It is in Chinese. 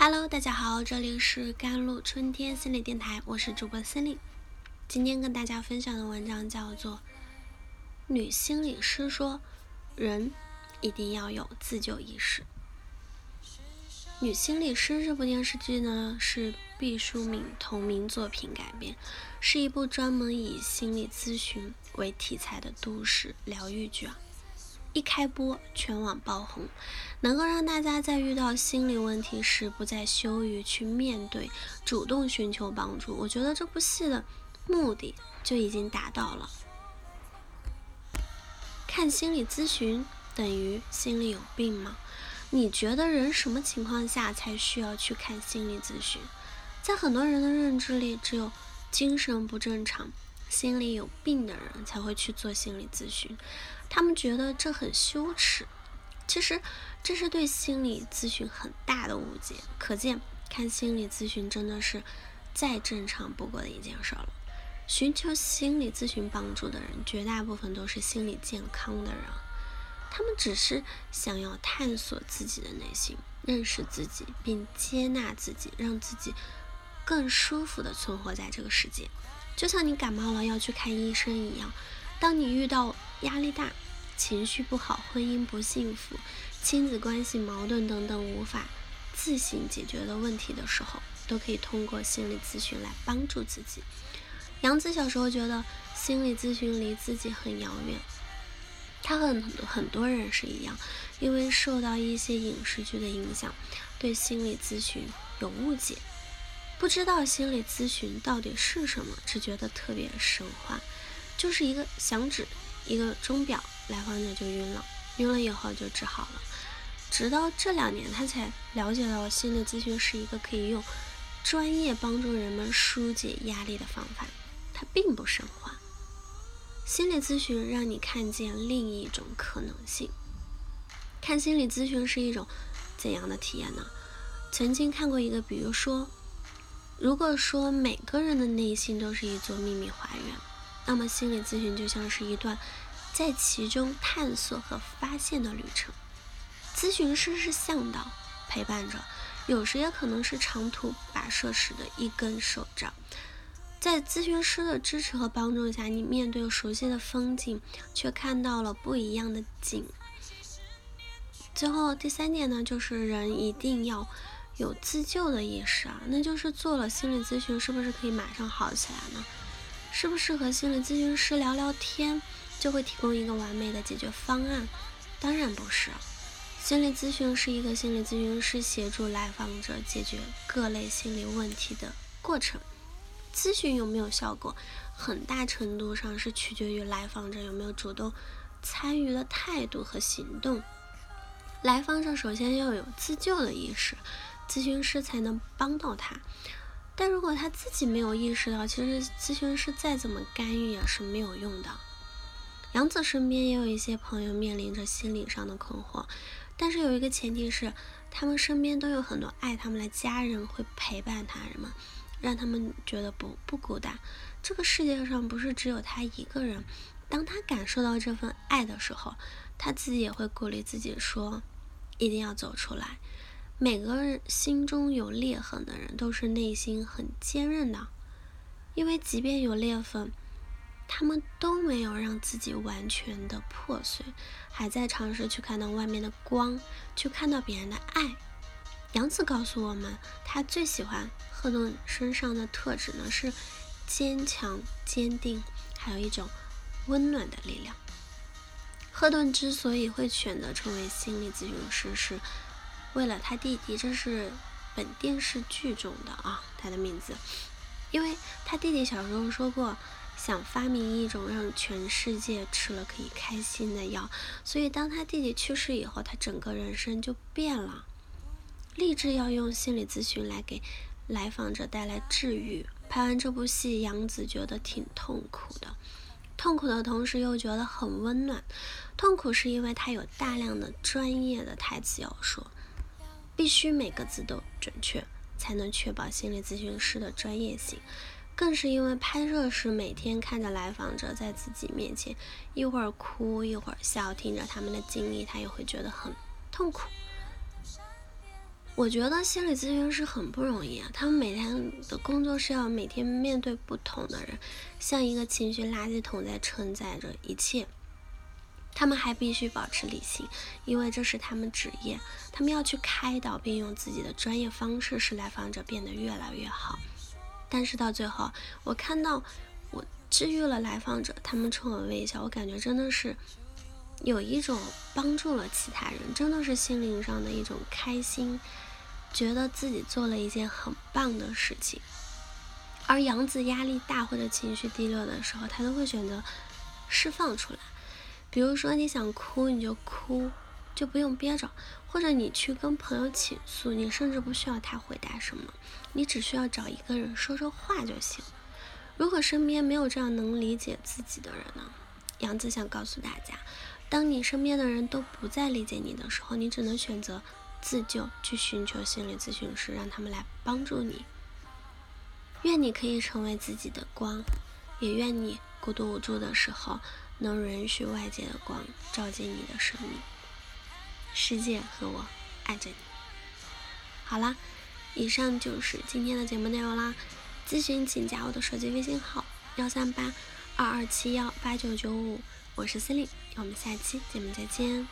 Hello，大家好，这里是甘露春天心理电台，我是主播森林。今天跟大家分享的文章叫做《女心理师说，人一定要有自救意识》。《女心理师》这部电视剧呢，是毕淑敏同名作品改编，是一部专门以心理咨询为题材的都市疗愈剧啊。一开播，全网爆红，能够让大家在遇到心理问题时不再羞于去面对，主动寻求帮助。我觉得这部戏的目的就已经达到了。看心理咨询等于心里有病吗？你觉得人什么情况下才需要去看心理咨询？在很多人的认知里，只有精神不正常。心里有病的人才会去做心理咨询，他们觉得这很羞耻。其实这是对心理咨询很大的误解。可见看心理咨询真的是再正常不过的一件事了。寻求心理咨询帮助的人，绝大部分都是心理健康的人，他们只是想要探索自己的内心，认识自己，并接纳自己，让自己更舒服的存活在这个世界。就像你感冒了要去看医生一样，当你遇到压力大、情绪不好、婚姻不幸福、亲子关系矛盾等等无法自行解决的问题的时候，都可以通过心理咨询来帮助自己。杨子小时候觉得心理咨询离自己很遥远，他和很多很多人是一样，因为受到一些影视剧的影响，对心理咨询有误解。不知道心理咨询到底是什么，只觉得特别神话，就是一个响指，一个钟表，来访者就晕了，晕了以后就治好了。直到这两年，他才了解到心理咨询是一个可以用专业帮助人们疏解压力的方法，它并不神话。心理咨询让你看见另一种可能性。看心理咨询是一种怎样的体验呢？曾经看过一个，比如说。如果说每个人的内心都是一座秘密花园，那么心理咨询就像是一段在其中探索和发现的旅程。咨询师是向导，陪伴着，有时也可能是长途跋涉时的一根手杖。在咨询师的支持和帮助下，你面对熟悉的风景，却看到了不一样的景。最后第三点呢，就是人一定要。有自救的意识啊，那就是做了心理咨询，是不是可以马上好起来呢？是不是和心理咨询师聊聊天就会提供一个完美的解决方案？当然不是。心理咨询是一个心理咨询师协助来访者解决各类心理问题的过程。咨询有没有效果，很大程度上是取决于来访者有没有主动参与的态度和行动。来访者首先要有自救的意识。咨询师才能帮到他，但如果他自己没有意识到，其实咨询师再怎么干预也是没有用的。杨子身边也有一些朋友面临着心理上的困惑，但是有一个前提是，他们身边都有很多爱他们的家人会陪伴他人们，让他们觉得不不孤单。这个世界上不是只有他一个人，当他感受到这份爱的时候，他自己也会鼓励自己说，一定要走出来。每个人心中有裂痕的人，都是内心很坚韧的，因为即便有裂痕，他们都没有让自己完全的破碎，还在尝试去看到外面的光，去看到别人的爱。杨子告诉我们，他最喜欢赫顿身上的特质呢是坚强、坚定，还有一种温暖的力量。赫顿之所以会选择成为心理咨询师是。为了他弟弟，这是本电视剧中的啊，他的名字。因为他弟弟小时候说过，想发明一种让全世界吃了可以开心的药，所以当他弟弟去世以后，他整个人生就变了，立志要用心理咨询来给来访者带来治愈。拍完这部戏，杨紫觉得挺痛苦的，痛苦的同时又觉得很温暖。痛苦是因为他有大量的专业的台词要说。必须每个字都准确，才能确保心理咨询师的专业性。更是因为拍摄时每天看着来访者在自己面前一会儿哭一会儿笑，听着他们的经历，他也会觉得很痛苦。我觉得心理咨询师很不容易啊，他们每天的工作是要每天面对不同的人，像一个情绪垃圾桶在承载着一切。他们还必须保持理性，因为这是他们职业。他们要去开导，并用自己的专业方式使来访者变得越来越好。但是到最后，我看到我治愈了来访者，他们冲我微笑，我感觉真的是。有一种帮助了其他人，真的是心灵上的一种开心，觉得自己做了一件很棒的事情。而杨子压力大或者情绪低落的时候，他都会选择释放出来。比如说你想哭你就哭，就不用憋着；或者你去跟朋友倾诉，你甚至不需要他回答什么，你只需要找一个人说说话就行。如果身边没有这样能理解自己的人呢？杨子想告诉大家。当你身边的人都不再理解你的时候，你只能选择自救，去寻求心理咨询师，让他们来帮助你。愿你可以成为自己的光，也愿你孤独无助的时候，能允许外界的光照进你的生命。世界和我爱着你。好啦，以上就是今天的节目内容啦。咨询请加我的手机微信号：幺三八二二七幺八九九五。我是司令，我们下期节目再见。